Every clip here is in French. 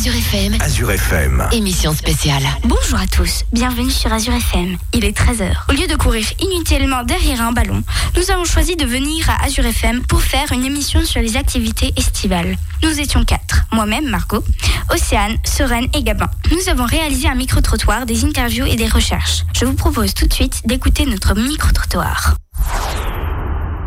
Azure FM. Azure FM. Émission spéciale. Bonjour à tous, bienvenue sur Azure FM. Il est 13h. Au lieu de courir inutilement derrière un ballon, nous avons choisi de venir à Azure FM pour faire une émission sur les activités estivales. Nous étions quatre, moi-même, Margot, Océane, Soren et Gabin. Nous avons réalisé un micro-trottoir, des interviews et des recherches. Je vous propose tout de suite d'écouter notre micro-trottoir.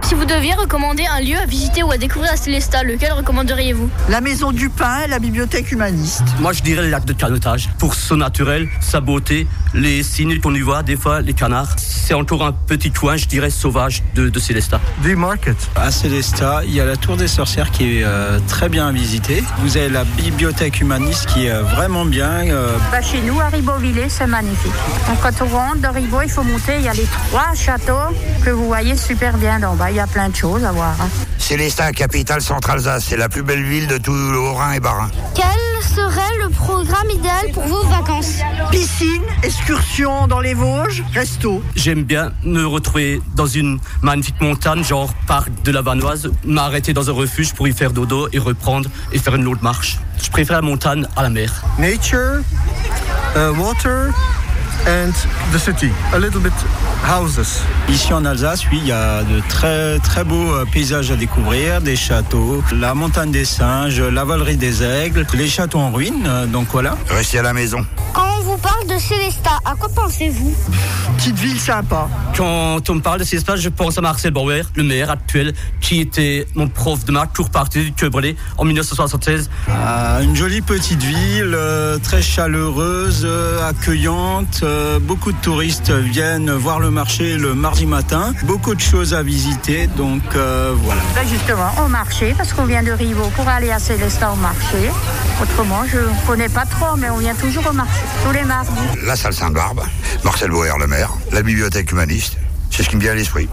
Si vous deviez recommander un lieu à visiter ou à découvrir à Célestat, lequel recommanderiez-vous? La Maison du Pain la Bibliothèque Humaniste. Moi, je dirais le lac de Canotage. Pour son naturel, sa beauté, les signes qu'on y voit, des fois, les canards. C'est encore un petit coin, je dirais, sauvage de, de Célestat. The Market. À Célestat, il y a la Tour des Sorcières qui est euh, très bien à visiter. Vous avez la Bibliothèque Humaniste qui est vraiment bien. euh, Bah, chez nous, à Ribeauvillé, c'est magnifique. Donc, quand on rentre de Ribeau, il faut monter. Il y a les trois châteaux que vous voyez super bien d'en bas. Il y a plein de choses à voir. hein. Célestin, capitale centre-Alsace, c'est la plus belle ville de tout le Haut-Rhin et Bas-Rhin. Quel serait le programme idéal pour vos vacances? Piscine, excursion dans les Vosges, resto. J'aime bien me retrouver dans une magnifique montagne, genre parc de la Vanoise, m'arrêter dans un refuge pour y faire dodo et reprendre et faire une autre marche. Je préfère la montagne à la mer. Nature, uh, water, and the city. A little bit houses. Ici en Alsace, oui, il y a de très très beaux euh, paysages à découvrir, des châteaux, la montagne des singes, la valerie des aigles, les châteaux en ruine. euh, donc voilà. Restez à la maison. Vous parle de Célestat, à quoi pensez-vous Petite ville sympa. Quand on me parle de espaces, je pense à Marcel Bauer, le maire actuel, qui était mon prof de maths, toujours parti du Queue Brûlé en 1976. Ah, une jolie petite ville, euh, très chaleureuse, euh, accueillante. euh, beaucoup de touristes viennent voir le marché le mardi matin. Beaucoup de choses à visiter, donc euh, voilà. Là, justement, au marché, parce qu'on vient de Riveau pour aller à Célestat au marché. Autrement, je ne connais pas trop, mais on vient toujours au marché, La salle Sainte-Barbe, Marcel Bauer, le maire, la bibliothèque humaniste. C'est ce qui me vient à l'esprit.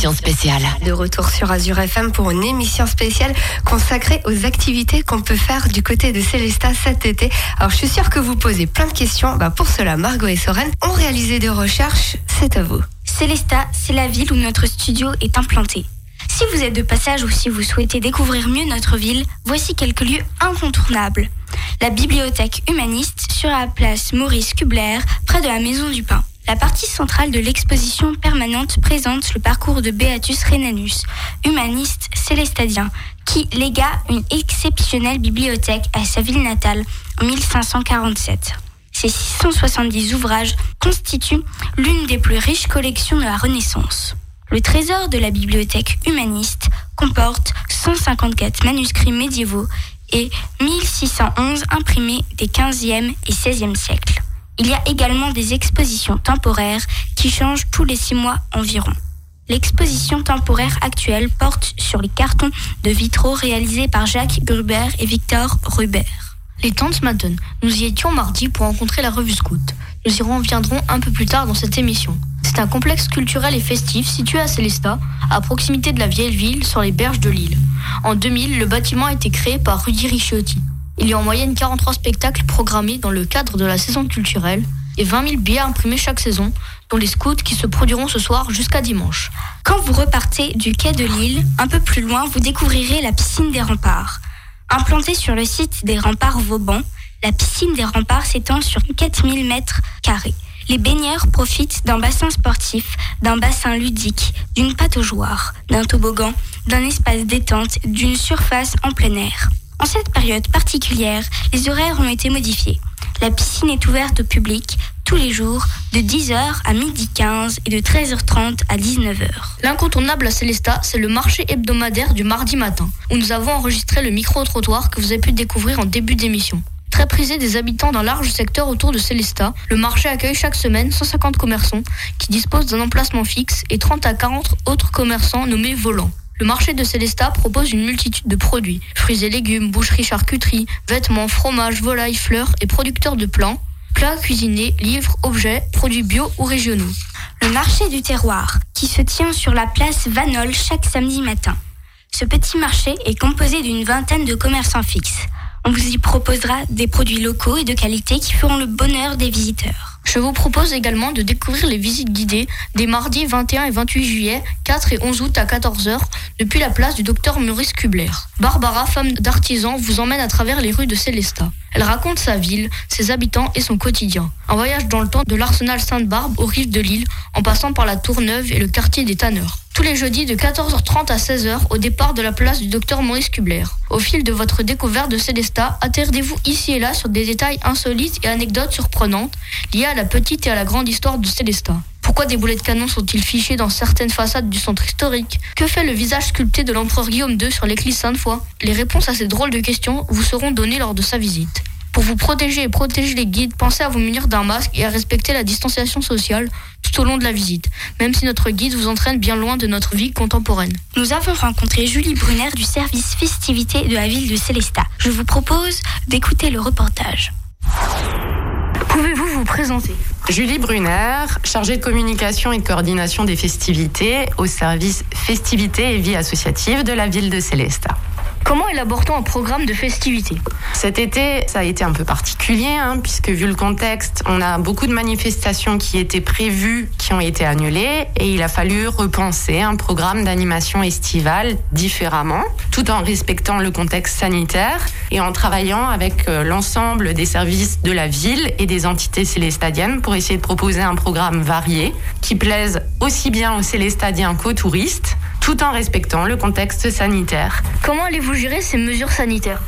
Émission spéciale. De retour sur Azure FM pour une émission spéciale consacrée aux activités qu'on peut faire du côté de Célesta cet été. Alors je suis sûre que vous posez plein de questions. Bah, pour cela, Margot et Soren ont réalisé des recherches. C'est à vous. Célesta, c'est la ville où notre studio est implanté. Si vous êtes de passage ou si vous souhaitez découvrir mieux notre ville, voici quelques lieux incontournables. La bibliothèque humaniste sur la place Maurice Kubler, près de la Maison du Pain. La partie centrale de l'exposition permanente présente le parcours de Beatus Rhenanus, humaniste célestadien, qui légua une exceptionnelle bibliothèque à sa ville natale en 1547. Ces 670 ouvrages constituent l'une des plus riches collections de la Renaissance. Le trésor de la bibliothèque humaniste comporte 154 manuscrits médiévaux et 1611 imprimés des 15e et 16e siècles. Il y a également des expositions temporaires qui changent tous les six mois environ. L'exposition temporaire actuelle porte sur les cartons de vitraux réalisés par Jacques Gruber et Victor Ruber. Les Tantes Madden. Nous y étions mardi pour rencontrer la revue Scout. Nous y reviendrons un peu plus tard dans cette émission. C'est un complexe culturel et festif situé à Célestat, à proximité de la vieille ville, sur les berges de l'île. En 2000, le bâtiment a été créé par Rudy Ricciotti. Il y a en moyenne 43 spectacles programmés dans le cadre de la saison culturelle et 20 000 billets imprimés chaque saison, dont les scouts qui se produiront ce soir jusqu'à dimanche. Quand vous repartez du quai de l'île, un peu plus loin, vous découvrirez la piscine des remparts. Implantée sur le site des remparts Vauban, la piscine des remparts s'étend sur 4000 mètres carrés. Les baigneurs profitent d'un bassin sportif, d'un bassin ludique, d'une pataugeoire, d'un toboggan, d'un espace détente, d'une surface en plein air. En cette période particulière, les horaires ont été modifiés. La piscine est ouverte au public tous les jours de 10h à midi 15 et de 13h30 à 19h. L'incontournable à Célestat, c'est le marché hebdomadaire du mardi matin, où nous avons enregistré le micro-trottoir que vous avez pu découvrir en début d'émission. Très prisé des habitants d'un large secteur autour de Célestat, le marché accueille chaque semaine 150 commerçants qui disposent d'un emplacement fixe et 30 à 40 autres commerçants nommés volants. Le marché de Célestat propose une multitude de produits fruits et légumes, boucherie, charcuterie, vêtements, fromages, volailles, fleurs et producteurs de plants, plats cuisinés, livres, objets, produits bio ou régionaux. Le marché du terroir, qui se tient sur la place Vanol chaque samedi matin. Ce petit marché est composé d'une vingtaine de commerçants fixes. On vous y proposera des produits locaux et de qualité qui feront le bonheur des visiteurs. Je vous propose également de découvrir les visites guidées des mardis 21 et 28 juillet, 4 et 11 août à 14h depuis la place du docteur Maurice Kubler. Barbara, femme d'artisan, vous emmène à travers les rues de Célestat. Elle raconte sa ville, ses habitants et son quotidien. Un voyage dans le temps de l'arsenal Sainte-Barbe aux rives de l'île, en passant par la Tour Neuve et le quartier des Tanneurs. Tous les jeudis de 14h30 à 16h au départ de la place du docteur Maurice Kubler. Au fil de votre découverte de Célestat, attardez-vous ici et là sur des détails insolites et anecdotes surprenantes liées à la petite et à la grande histoire de Célestat. Pourquoi des boulets de canon sont-ils fichés dans certaines façades du centre historique? Que fait le visage sculpté de l'empereur Guillaume II sur l'église Sainte-Foy? Les réponses à ces drôles de questions vous seront données lors de sa visite. Pour vous protéger et protéger les guides, pensez à vous munir d'un masque et à respecter la distanciation sociale tout au long de la visite, même si notre guide vous entraîne bien loin de notre vie contemporaine. Nous avons rencontré Julie Brunner du service festivité de la ville de Célestat. Je vous propose d'écouter le reportage. Pouvez-vous vous présenter? Julie Brunner, chargée de communication et de coordination des festivités au service festivités et vie associative de la ville de Célestat. Comment élabore-t-on un programme de festivités Cet été, ça a été un peu particulier, hein, puisque vu le contexte, on a beaucoup de manifestations qui étaient prévues, qui ont été annulées, et il a fallu repenser un programme d'animation estivale différemment, tout en respectant le contexte sanitaire et en travaillant avec euh, l'ensemble des services de la ville et des entités célestadiennes pour essayer de proposer un programme varié qui plaise aussi bien aux célestadiens qu'aux touristes tout en respectant le contexte sanitaire. Comment allez-vous gérer ces mesures sanitaires?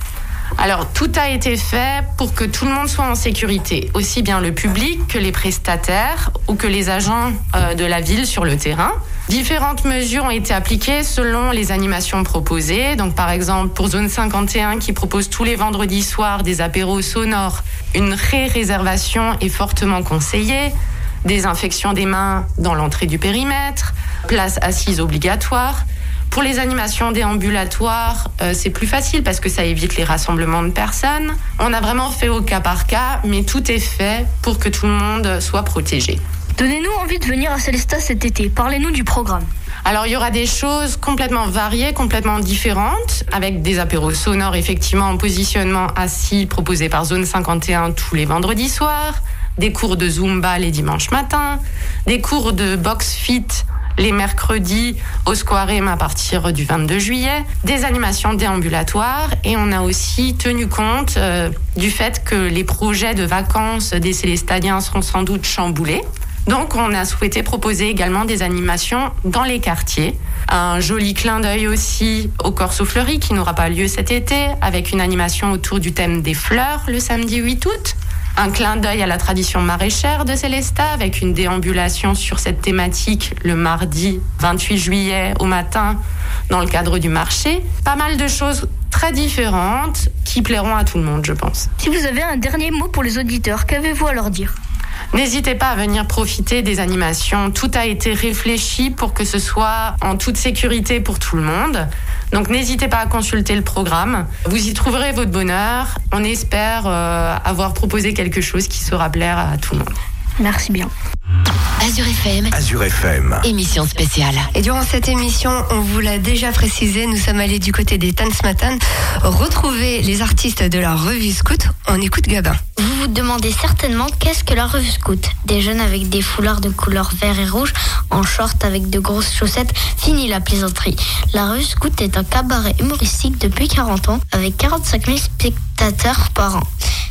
Alors, tout a été fait pour que tout le monde soit en sécurité, aussi bien le public que les prestataires ou que les agents euh, de la ville sur le terrain. Différentes mesures ont été appliquées selon les animations proposées. Donc, par exemple, pour Zone 51, qui propose tous les vendredis soirs des apéros sonores, une ré-réservation est fortement conseillée désinfection des mains dans l'entrée du périmètre, place assise obligatoire. Pour les animations déambulatoires, euh, c'est plus facile parce que ça évite les rassemblements de personnes. On a vraiment fait au cas par cas, mais tout est fait pour que tout le monde soit protégé. Donnez-nous envie de venir à Célestat cet été. Parlez-nous du programme. Alors il y aura des choses complètement variées, complètement différentes, avec des apéros sonores effectivement en positionnement assis proposés par Zone 51 tous les vendredis soirs, des cours de Zumba les dimanches matins, des cours de box fit les mercredis au Squarem à partir du 22 juillet, des animations déambulatoires et on a aussi tenu compte euh, du fait que les projets de vacances des Célestadiens seront sans doute chamboulés. Donc on a souhaité proposer également des animations dans les quartiers. Un joli clin d'œil aussi au Corso Fleuri qui n'aura pas lieu cet été avec une animation autour du thème des fleurs le samedi 8 août. Un clin d'œil à la tradition maraîchère de Célestat avec une déambulation sur cette thématique le mardi 28 juillet au matin dans le cadre du marché. Pas mal de choses très différentes qui plairont à tout le monde, je pense. Si vous avez un dernier mot pour les auditeurs, qu'avez-vous à leur dire? N'hésitez pas à venir profiter des animations. Tout a été réfléchi pour que ce soit en toute sécurité pour tout le monde. Donc n'hésitez pas à consulter le programme. Vous y trouverez votre bonheur. On espère euh, avoir proposé quelque chose qui saura plaire à tout le monde. Merci bien. Azure FM. Azure FM. Émission spéciale. Et durant cette émission, on vous l'a déjà précisé, nous sommes allés du côté des Tanzmatan retrouver les artistes de la revue Scout. On écoute Gabin. Vous vous demandez certainement qu'est-ce que la revue Scout? Des jeunes avec des foulards de couleur vert et rouge, en short avec de grosses chaussettes, fini la plaisanterie. La revue Scout est un cabaret humoristique depuis 40 ans, avec 45 000 spectateurs par an.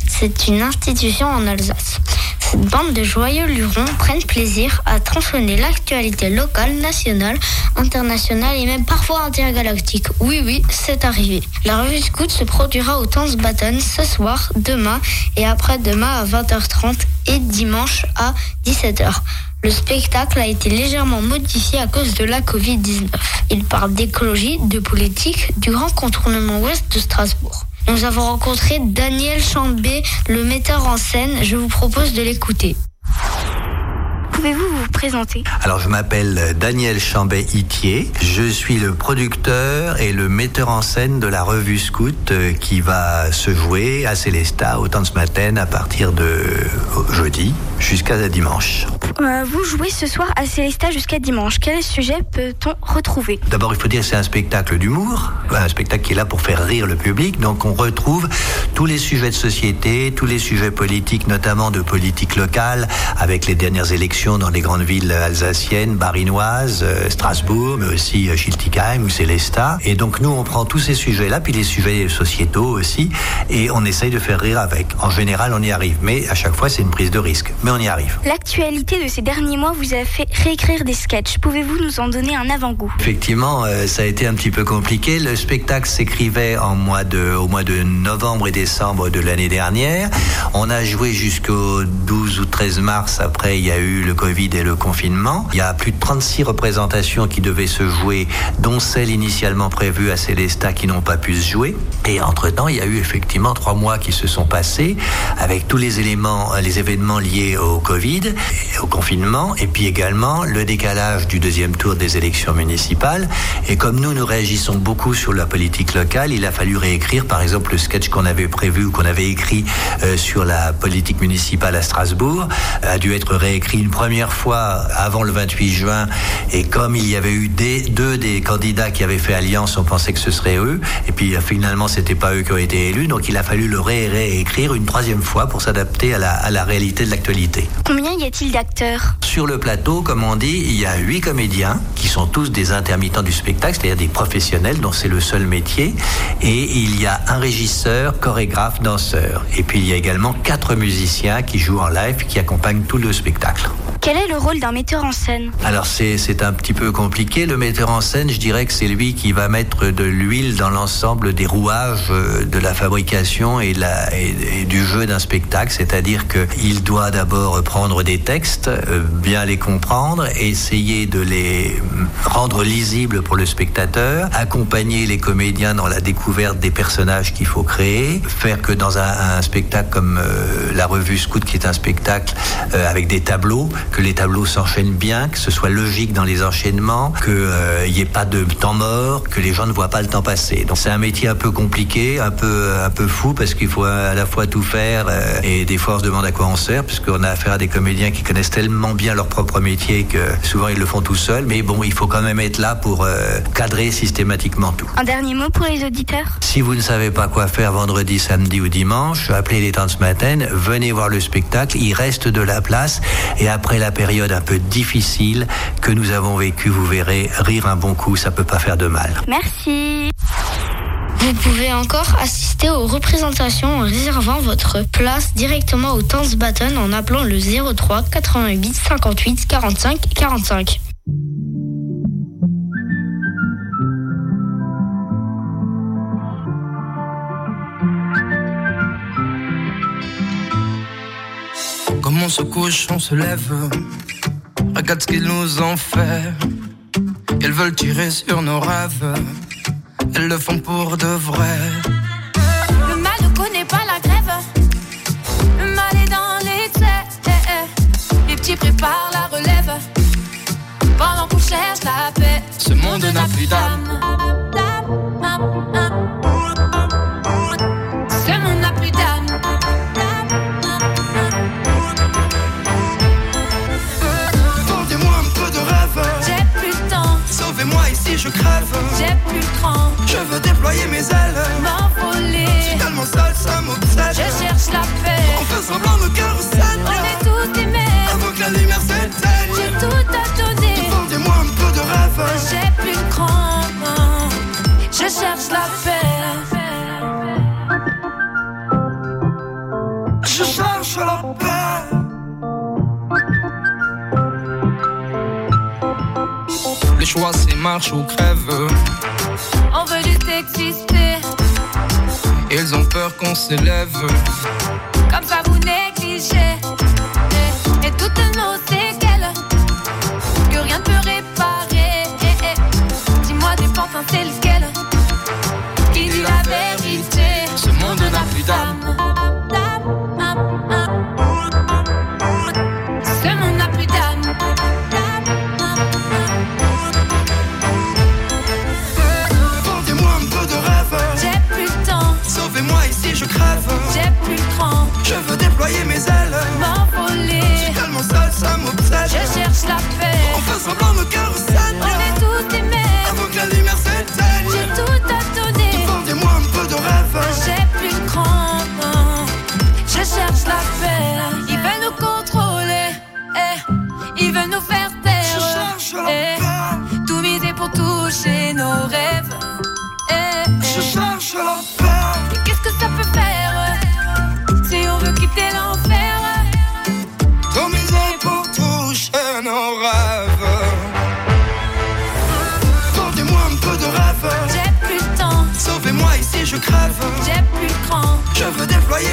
C'est une institution en Alsace. Cette bande de joyeux lurons prennent plaisir à tronçonner l'actualité locale, nationale, internationale et même parfois intergalactique. Oui, oui, c'est arrivé. La revue Scout se produira au Tanzbatten ce soir, demain et après-demain à 20h30 et dimanche à 17h. Le spectacle a été légèrement modifié à cause de la Covid-19. Il parle d'écologie, de politique, du grand contournement ouest de Strasbourg. Nous avons rencontré Daniel Chambé, le metteur en scène. Je vous propose de l'écouter. Pouvez-vous vous présenter? Alors je m'appelle Daniel Chambet-Itier, je suis le producteur et le metteur en scène de la revue Scout euh, qui va se jouer à Célestat au temps ce matin à partir de euh, jeudi jusqu'à dimanche. Euh, Vous jouez ce soir à Célestat jusqu'à dimanche. Quel sujet peut-on retrouver? D'abord, il faut dire que c'est un spectacle d'humour, un spectacle qui est là pour faire rire le public. Donc, on retrouve tous les sujets de société, tous les sujets politiques, notamment de politique locale, avec les dernières élections dans les grandes villes alsaciennes, barinoises, euh, Strasbourg, mais aussi euh, Schiltigheim ou Célestat. Et donc, nous, on prend tous ces sujets-là, puis les sujets sociétaux aussi, et on essaye de faire rire avec. En général, on y arrive, mais à chaque fois, c'est une prise de risque. Mais on y arrive. L'actualité de ces derniers mois vous a fait réécrire des sketchs. Pouvez-vous nous en donner un avant-goût? Effectivement, euh, ça a été un petit peu compliqué. Le spectacle s'écrivait en mois de, au mois de novembre et décembre de l'année dernière. On a joué jusqu'au 12 ou 13 mars. Après, il y a eu le Covid et le confinement. Il y a plus de 36 représentations qui devaient se jouer, dont celles initialement prévues à Célestat qui n'ont pas pu se jouer. Et entre-temps, il y a eu effectivement trois mois qui se sont passés avec tous les éléments, les événements liés au Covid, au confinement, et puis également le décalage du deuxième tour des élections municipales. Et comme nous, nous réagissons beaucoup sur la politique locale, il a fallu réécrire, par exemple, le sketch qu'on avait prévu ou qu'on avait écrit euh, sur la politique municipale à Strasbourg, a dû être réécrit une première fois avant le 28 juin. Et comme il y avait eu des, deux des candidats qui avaient fait alliance, on pensait que ce serait eux. Et puis euh, finalement, c'était pas eux qui ont été élus. Donc il a fallu le ré- réécrire une troisième fois pour s'adapter à la, à la réalité de l'actualité. Combien y a-t-il d'acteurs? Sur le plateau, comme on dit, il y a huit comédiens qui sont tous des intermittents du spectacle, c'est-à-dire des professionnels dont c'est le seul métier. Et il y a un régisseur, chorégraphe, danseur. Et puis il y a également quatre musiciens qui jouent en live, qui accompagnent tout le spectacle. Quel est le rôle d'un metteur en scène Alors c'est un petit peu compliqué. Le metteur en scène, je dirais que c'est lui qui va mettre de l'huile dans l'ensemble des rouages euh, de la fabrication et, du jeu d'un spectacle. C'est-à-dire qu'il doit d'abord prendre des textes, euh, bien les comprendre, essayer de les rendre lisibles pour le spectateur, accompagner les comédiens dans la découverte des personnages qu'il faut créer, faire que dans un, spectacle comme euh, la revue Scout, qui est un spectacle avec des tableaux, que les tableaux s'enchaînent bien, que ce soit logique dans les enchaînements, qu'il n'y ait pas de temps mort, que les gens ne voient pas le temps passer. Donc c'est un métier un peu compliqué, un peu un peu fou parce qu'il faut à la fois tout faire euh, et des fois on se demande à quoi on sert puisqu'on a affaire à des comédiens qui connaissent tellement bien leur propre métier que souvent ils le font tout seuls. Mais bon, il faut quand même être là pour euh, cadrer systématiquement tout. Un dernier mot pour les auditeurs? Si vous ne savez pas quoi faire vendredi, samedi ou dimanche, appelez les temps de ce matin, venez voir le spectacle, il reste de la place et après la période un peu difficile que nous avons vécue, vous verrez, rire un bon coup, ça peut pas faire de mal. Merci. Vous pouvez encore assister aux représentations en réservant votre place directement au Dance Button en appelant le 03 88 58 45 45. On se couche, on se lève. Regarde ce qu'ils nous ont fait. Ils veulent tirer sur nos rêves. Elles le font pour de vrai. Ils ont peur qu'on s'élève. Comme ça vous négligez.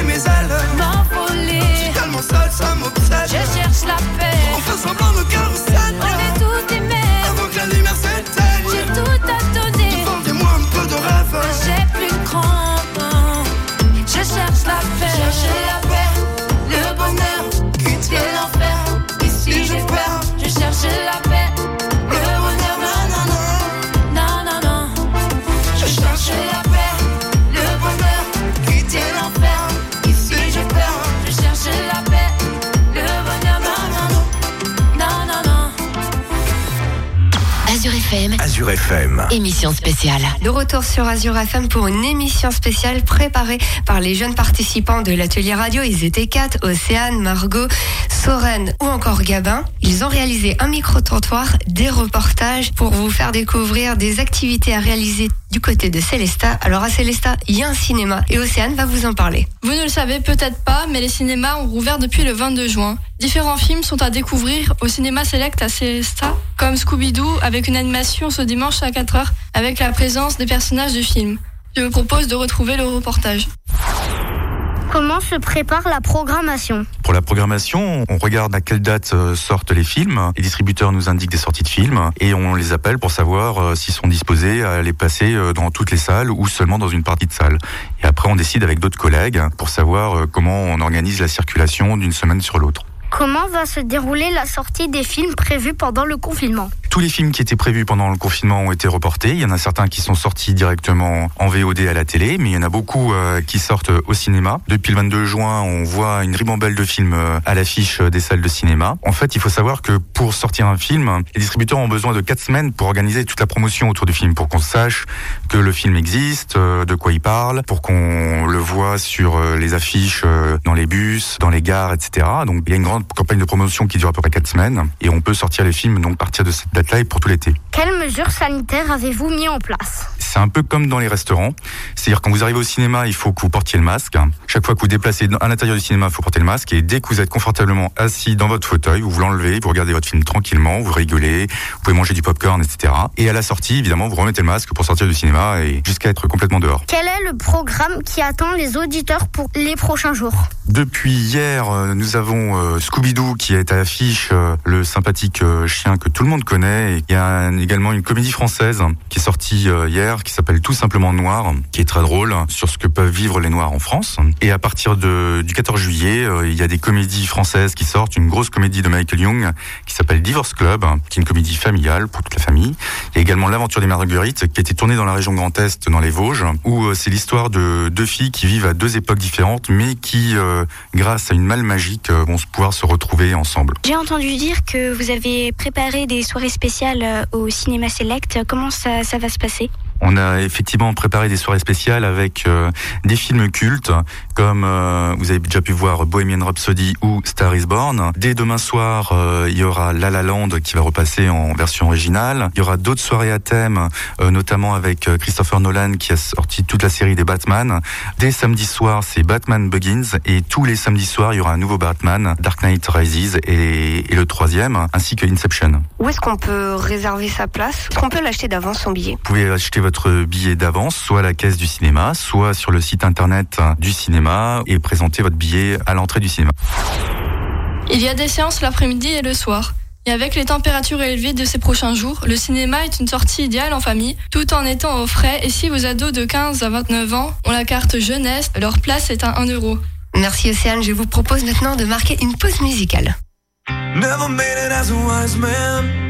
Mes ailes. FM. émission spéciale. De retour sur Azure FM pour une émission spéciale préparée par les jeunes participants de l'atelier radio. Ils étaient quatre, Océane, Margot, Soren ou encore Gabin. Ils ont réalisé un micro-trottoir, des reportages pour vous faire découvrir des activités à réaliser du côté de Célesta. Alors à Célesta, il y a un cinéma et Océane va vous en parler. Vous ne le savez peut-être pas, mais les cinémas ont rouvert depuis le 22 juin. Différents films sont à découvrir au cinéma Select à Célesta, comme Scooby-Doo avec une animation ce dimanche à 4h avec la présence des personnages du film. Je vous propose de retrouver le reportage. Comment se prépare la programmation Pour la programmation, on regarde à quelle date euh, sortent les films. Les distributeurs nous indiquent des sorties de films et on les appelle pour savoir euh, s'ils sont disposés à les passer euh, dans toutes les salles ou seulement dans une partie de salle. Et après, on décide avec d'autres collègues pour savoir comment on organise la circulation d'une semaine sur l'autre. Comment va se dérouler la sortie des films prévus pendant le confinement Tous les films qui étaient prévus pendant le confinement ont été reportés. Il y en a certains qui sont sortis directement en VOD à la télé, mais il y en a beaucoup euh, qui sortent au cinéma. Depuis le 22 juin, on voit une ribambelle de films euh, à l'affiche des salles de cinéma. En fait, il faut savoir que pour sortir un film, les distributeurs ont besoin de 4 semaines pour organiser toute la promotion autour du film, pour qu'on sache que le film existe, euh, de quoi il parle, pour qu'on le voit sur les affiches, dans les bus, dans les gares, etc. Donc il y a une grande campagne de promotion qui dure à peu près 4 semaines, et on peut sortir les films donc partir de cette date-là et pour tout l'été. Quelles mesures sanitaires avez-vous mis en place? C'est un peu comme dans les restaurants. C'est-à-dire quand vous arrivez au cinéma, il faut que vous portiez le masque. Chaque fois que vous vous déplacez à l'intérieur du cinéma, il faut porter le masque. Et dès que vous êtes confortablement assis dans votre fauteuil, vous vous l'enlevez, vous regardez votre film tranquillement, vous rigolez, vous pouvez manger du popcorn, etc. Et à la sortie, évidemment, vous remettez le masque pour sortir du cinéma et jusqu'à être complètement dehors. Quel est le programme qui attend les auditeurs pour les prochains jours? Depuis hier, euh, nous avons euh, Scooby-Doo qui est à l'affiche, euh, le sympathique chien que tout le monde connaît. Et il y a également une comédie française qui est sortie euh, qui s'appelle Tout simplement Noir, qui est très drôle sur ce que peuvent vivre les Noirs en France. Et à partir du 14 juillet, euh, il y a des comédies françaises qui sortent. Une grosse comédie de Michael Young qui s'appelle Divorce Club, qui est une comédie familiale pour toute la famille. Il y a également L'aventure des Marguerites qui a été tournée dans la région Grand Est, dans les Vosges, où euh, c'est l'histoire de deux filles qui vivent à deux époques différentes, mais qui, euh, grâce à une malle magique, vont pouvoir se retrouver ensemble. J'ai entendu dire que vous avez préparé des soirées spéciales au Cinéma Select. Comment ça va se passer? On a effectivement préparé des soirées spéciales avec euh, des films cultes comme euh, vous avez déjà pu voir Bohemian Rhapsody ou Star is Born. Dès demain soir, euh, il y aura La La Land qui va repasser en version originale. Il y aura d'autres soirées à thème, euh, notamment avec euh, Christopher Nolan qui a sorti toute la série des Batman. Dès samedi soir, c'est Batman Begins et tous les samedis soirs, il y aura un nouveau Batman, Dark Knight Rises et, et le troisième, ainsi que Inception. Où est-ce qu'on peut réserver sa place? Est-ce qu'on peut l'acheter d'avance son billet? Vous pouvez acheter votre billet d'avance, soit à la caisse du cinéma, soit sur le site internet du cinéma et présenter votre billet à l'entrée du cinéma. Il y a des séances l'après-midi et le soir. Et avec les températures élevées de ces prochains jours, le cinéma est une sortie idéale en famille, tout en étant au frais. Et si vos ados de 15 à 29 ans ont la carte jeunesse, leur place est à 1 euro. Merci Océane, je vous propose maintenant de marquer une pause musicale. Never made it as a wise man.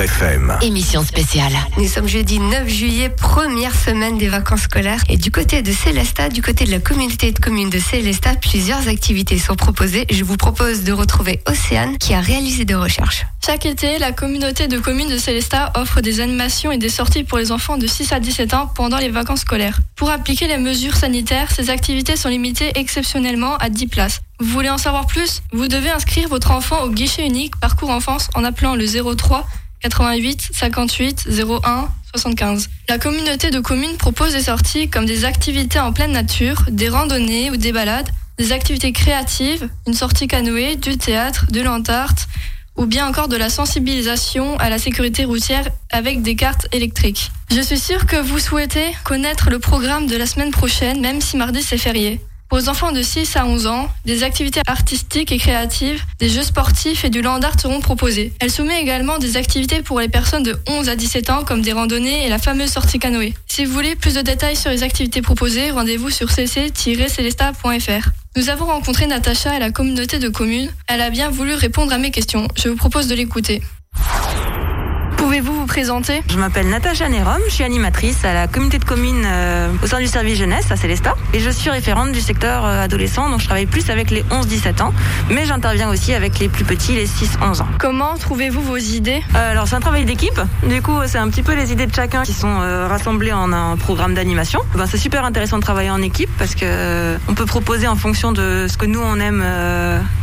FM. émission spéciale. Nous sommes jeudi 9 juillet, première semaine des vacances scolaires. Et du côté de Célesta, du côté de la communauté de communes de Célesta, plusieurs activités sont proposées. Je vous propose de retrouver Océane qui a réalisé des recherches. Chaque été, la communauté de communes de Célestat offre des animations et des sorties pour les enfants de 6 à 17 ans pendant les vacances scolaires. Pour appliquer les mesures sanitaires, ces activités sont limitées exceptionnellement à 10 places. Vous voulez en savoir plus? Vous devez inscrire votre enfant au guichet unique Parcours Enfance en appelant le 03 88 58 01 75. La communauté de communes propose des sorties comme des activités en pleine nature, des randonnées ou des balades, des activités créatives, une sortie canoë, du théâtre, de l'entarte, ou bien encore de la sensibilisation à la sécurité routière avec des cartes électriques. Je suis sûre que vous souhaitez connaître le programme de la semaine prochaine, même si mardi c'est férié. Pour les enfants de 6 à 11 ans, des activités artistiques et créatives, des jeux sportifs et du land art seront proposés. Elle soumet également des activités pour les personnes de 11 à 17 ans comme des randonnées et la fameuse sortie canoë. Si vous voulez plus de détails sur les activités proposées, rendez-vous sur cc-celesta.fr. Nous avons rencontré Natacha à la communauté de communes. Elle a bien voulu répondre à mes questions. Je vous propose de l'écouter. Pouvez-vous vous présenter Je m'appelle Natacha Nérom, je suis animatrice à la communauté de communes euh, au sein du service jeunesse à Célestat et je suis référente du secteur euh, adolescent donc je travaille plus avec les 11-17 ans mais j'interviens aussi avec les plus petits, les 6-11 ans. Comment trouvez-vous vos idées? Euh, Alors c'est un travail d'équipe, du coup c'est un petit peu les idées de chacun qui sont rassemblées en un programme d'animation. Ben, c'est super intéressant de travailler en équipe parce que on peut proposer en fonction de ce que nous on aime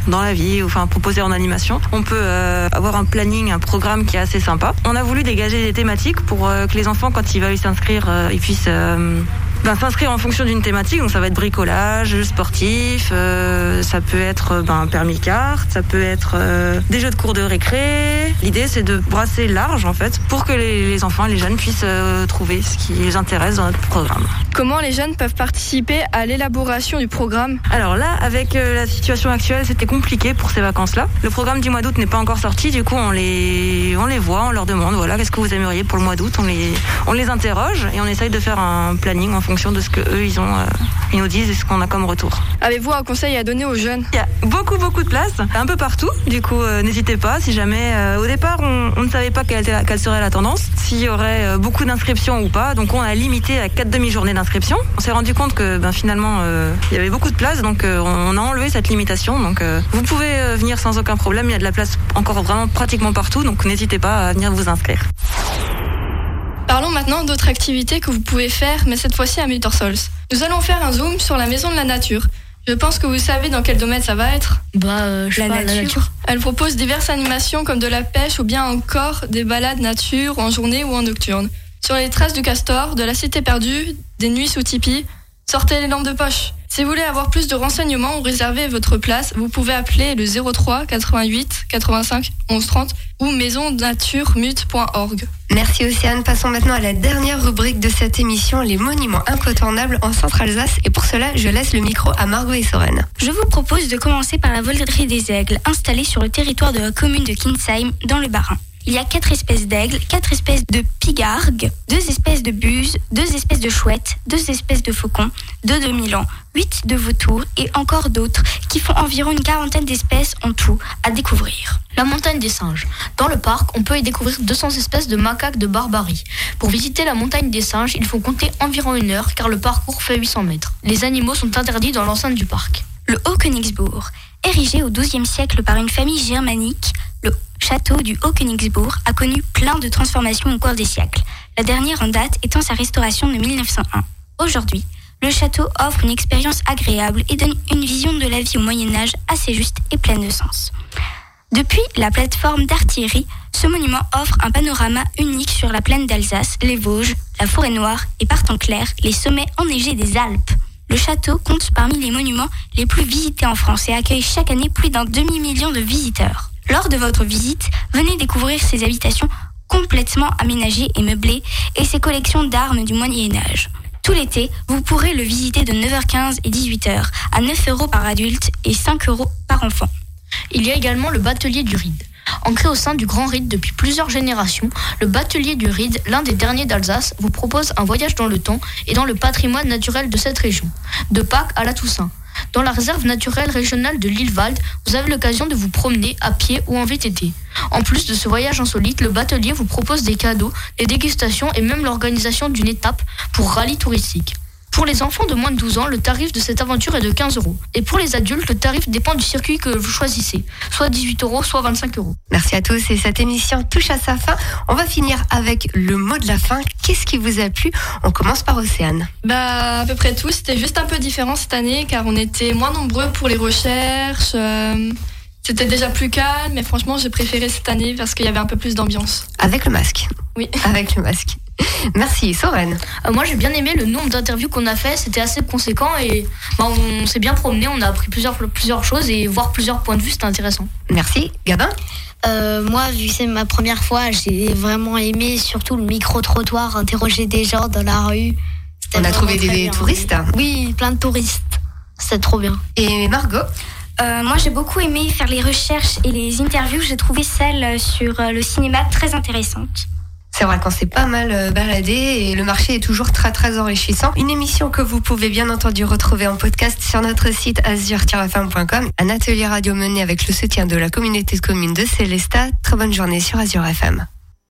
dans la vie, ou, enfin proposer en animation. On peut avoir un planning, un programme qui est assez sympa. On a voulu dégager des thématiques pour euh, que les enfants quand ils veulent s'inscrire, euh, ils puissent euh, ben, s'inscrire en fonction d'une thématique. Donc ça va être bricolage, jeux sportifs, euh, ça peut être euh, ben, permis carte, ça peut être euh, des jeux de cours de récré. L'idée c'est de brasser large en fait pour que les, les enfants, les jeunes puissent euh, trouver ce qui les intéresse dans notre programme. Comment les jeunes peuvent participer à l'élaboration du programme? Alors là, avec euh, la situation actuelle, c'était compliqué pour ces vacances-là. Le programme du mois d'août n'est pas encore sorti, du coup on les, on les voit, on leur demande, voilà, qu'est-ce que vous aimeriez pour le mois d'août? On les, on les interroge et on essaye de faire un planning en fonction de ce que eux ils ont, euh, ils nous disent et ce qu'on a comme retour. Avez-vous un conseil à donner aux jeunes? Il y a beaucoup beaucoup de places, un peu partout. Du coup, euh, n'hésitez pas. Si jamais, euh, au départ, on, on ne savait pas quelle, était la- quelle serait la tendance, s'il y aurait beaucoup d'inscriptions ou pas. Donc, on a limité à quatre demi-journées d'inscription. On s'est rendu compte que, ben, finalement, il y avait beaucoup de places, donc on a enlevé cette limitation. Donc, vous pouvez venir sans aucun problème. Il y a de la place encore vraiment pratiquement partout, donc n'hésitez pas à venir vous inscrire. Maintenant d'autres activités que vous pouvez faire, mais cette fois-ci à Muttersols. Nous allons faire un zoom sur la maison de la nature. Je pense que vous savez dans quel domaine ça va être. Bah, je sais pas, la nature. Elle propose diverses animations comme de la pêche ou bien encore des balades nature en journée ou en nocturne. Sur les traces du castor, de la cité perdue, des nuits sous tipi, sortez les lampes de poche. Si vous voulez avoir plus de renseignements ou réserver votre place, vous pouvez appeler le 03 88 85 11 30 ou maisonnaturemute.org. Merci Océane. Passons maintenant à la dernière rubrique de cette émission, les monuments incontournables en Centre-Alsace. Et pour cela, je laisse le micro à Margot et Soren. Je vous propose de commencer par la volerie des aigles, installée sur le territoire de la commune de Kinsheim, dans le Bas-Rhin. Il y a quatre espèces d'aigles, quatre espèces de pigargues, deux espèces de buses, deux espèces de chouettes, deux espèces de faucons, deux de milan, huit de vautours et encore d'autres qui font environ une quarantaine d'espèces en tout à découvrir. La montagne des singes. Dans le parc, on peut y découvrir 200 espèces de macaques de barbarie. Pour visiter la montagne des singes, il faut compter environ une heure car le parcours fait 800 mètres. Les animaux sont interdits dans l'enceinte du parc. Le Haut-Königsbourg. Érigé au XIIe siècle par une famille germanique, château du Haut-Königsbourg a connu plein de transformations au cours des siècles, la dernière en date étant sa restauration de 1901. Aujourd'hui, le château offre une expérience agréable et donne une vision de la vie au Moyen Âge assez juste et pleine de sens. Depuis la plateforme d'artillerie, ce monument offre un panorama unique sur la plaine d'Alsace, les Vosges, la forêt noire et par temps clair, les sommets enneigés des Alpes. Le château compte parmi les monuments les plus visités en France et accueille chaque année plus d'un demi-million de visiteurs. Lors de votre visite, venez découvrir ses habitations complètement aménagées et meublées et ses collections d'armes du Moyen Âge. Tout l'été, vous pourrez le visiter de 9h15 et 18h à 9 euros par adulte et 5 euros par enfant. Il y a également le batelier du Ride. Ancré au sein du Grand Ride depuis plusieurs générations, le batelier du Ride, l'un des derniers d'Alsace, vous propose un voyage dans le temps et dans le patrimoine naturel de cette région, de Pâques à la Toussaint. Dans la réserve naturelle régionale de l'Île-Valde, vous avez l'occasion de vous promener à pied ou en VTT. En plus de ce voyage insolite, le batelier vous propose des cadeaux, des dégustations et même l'organisation d'une étape pour rallye touristique. Pour les enfants de moins de 12 ans, le tarif de cette aventure est de 15 euros. Et pour les adultes, le tarif dépend du circuit que vous choisissez, soit 18 euros, soit 25 euros. Merci à tous et cette émission touche à sa fin. On va finir avec le mot de la fin. Qu'est-ce qui vous a plu? On commence par Océane. Bah, à peu près tout. C'était juste un peu différent cette année car on était moins nombreux pour les recherches. euh, C'était déjà plus calme, mais franchement, j'ai préféré cette année parce qu'il y avait un peu plus d'ambiance. Avec le masque. Oui. Avec le masque. Merci, Soren. Euh, moi, j'ai bien aimé le nombre d'interviews qu'on a fait. C'était assez conséquent et bah, on s'est bien promené. On a appris plusieurs, plusieurs choses et voir plusieurs points de vue. C'était intéressant. Merci. Gabin Euh, moi, vu que c'est ma première fois, j'ai vraiment aimé surtout le micro-trottoir, interroger des gens dans la rue. C'était On a trouvé des bien. touristes Oui, plein de touristes. C'est trop bien. Et Margot Euh, moi, j'ai beaucoup aimé faire les recherches et les interviews. J'ai trouvé celle sur le cinéma très intéressante. C'est vrai qu'on s'est pas mal euh, baladé et le marché est toujours très très enrichissant. Une émission que vous pouvez bien entendu retrouver en podcast sur notre site azur-fm.com. Un atelier radio mené avec le soutien de la communauté de communes de Célestat. Très bonne journée sur Azure FM.